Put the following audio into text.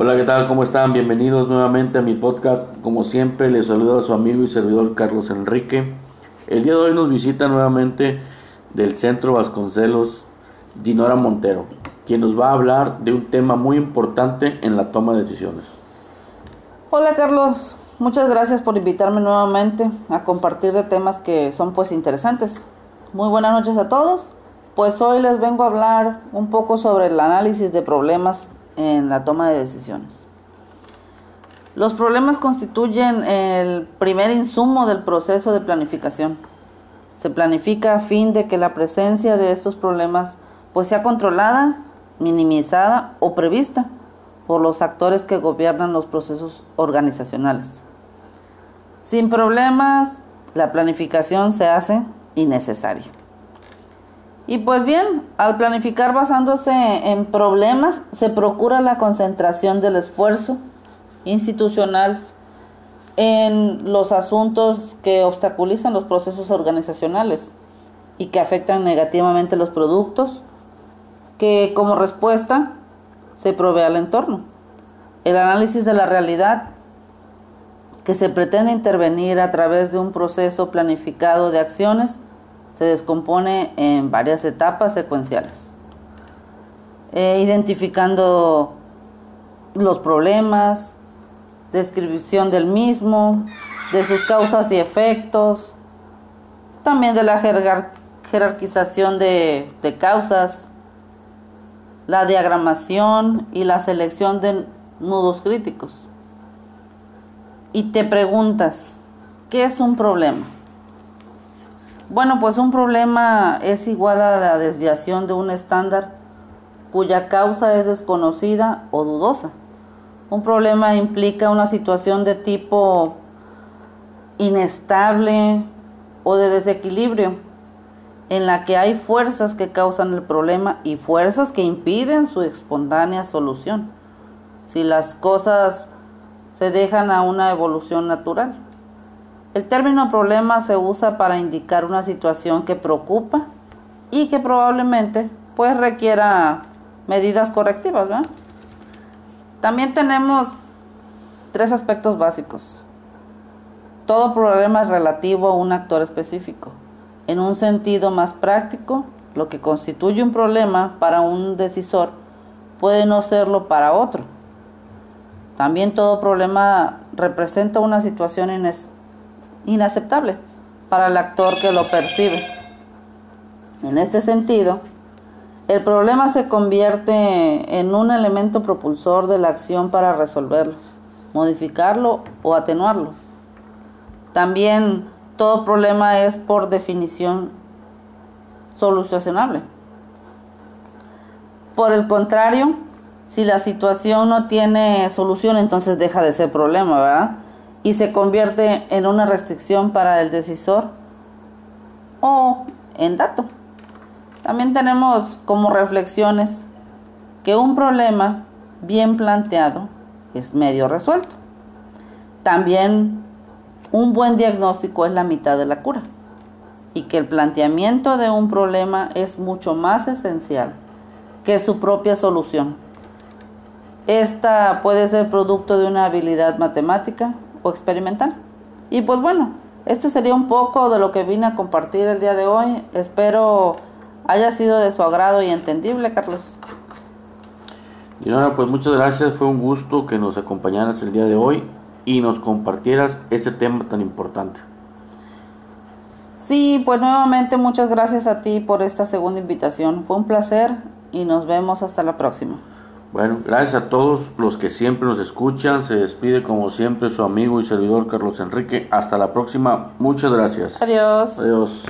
Hola, ¿qué tal? ¿Cómo están? Bienvenidos nuevamente a mi podcast. Como siempre, les saludo a su amigo y servidor Carlos Enrique. El día de hoy nos visita nuevamente del Centro Vasconcelos Dinora Montero, quien nos va a hablar de un tema muy importante en la toma de decisiones. Hola Carlos, muchas gracias por invitarme nuevamente a compartir de temas que son pues interesantes. Muy buenas noches a todos. Pues hoy les vengo a hablar un poco sobre el análisis de problemas en la toma de decisiones. Los problemas constituyen el primer insumo del proceso de planificación. Se planifica a fin de que la presencia de estos problemas pues sea controlada, minimizada o prevista por los actores que gobiernan los procesos organizacionales. Sin problemas, la planificación se hace innecesaria. Y pues bien, al planificar basándose en problemas, se procura la concentración del esfuerzo institucional en los asuntos que obstaculizan los procesos organizacionales y que afectan negativamente los productos, que como respuesta se provee al entorno. El análisis de la realidad que se pretende intervenir a través de un proceso planificado de acciones se descompone en varias etapas secuenciales, eh, identificando los problemas, descripción del mismo, de sus causas y efectos, también de la jerarquización de, de causas, la diagramación y la selección de nudos críticos. Y te preguntas, ¿qué es un problema? Bueno, pues un problema es igual a la desviación de un estándar cuya causa es desconocida o dudosa. Un problema implica una situación de tipo inestable o de desequilibrio en la que hay fuerzas que causan el problema y fuerzas que impiden su espontánea solución. Si las cosas se dejan a una evolución natural. El término problema se usa para indicar una situación que preocupa y que probablemente pues requiera medidas correctivas. También tenemos tres aspectos básicos. Todo problema es relativo a un actor específico. En un sentido más práctico, lo que constituye un problema para un decisor puede no serlo para otro. También todo problema representa una situación inestable inaceptable para el actor que lo percibe. En este sentido, el problema se convierte en un elemento propulsor de la acción para resolverlo, modificarlo o atenuarlo. También todo problema es por definición solucionable. Por el contrario, si la situación no tiene solución, entonces deja de ser problema, ¿verdad? Y se convierte en una restricción para el decisor o en dato. También tenemos como reflexiones que un problema bien planteado es medio resuelto. También un buen diagnóstico es la mitad de la cura y que el planteamiento de un problema es mucho más esencial que su propia solución. Esta puede ser producto de una habilidad matemática, o experimental. Y pues bueno, esto sería un poco de lo que vine a compartir el día de hoy. Espero haya sido de su agrado y entendible, Carlos. Y ahora pues muchas gracias, fue un gusto que nos acompañaras el día de hoy y nos compartieras este tema tan importante. Sí, pues nuevamente muchas gracias a ti por esta segunda invitación. Fue un placer y nos vemos hasta la próxima. Bueno, gracias a todos los que siempre nos escuchan. Se despide como siempre su amigo y servidor Carlos Enrique. Hasta la próxima. Muchas gracias. Adiós. Adiós.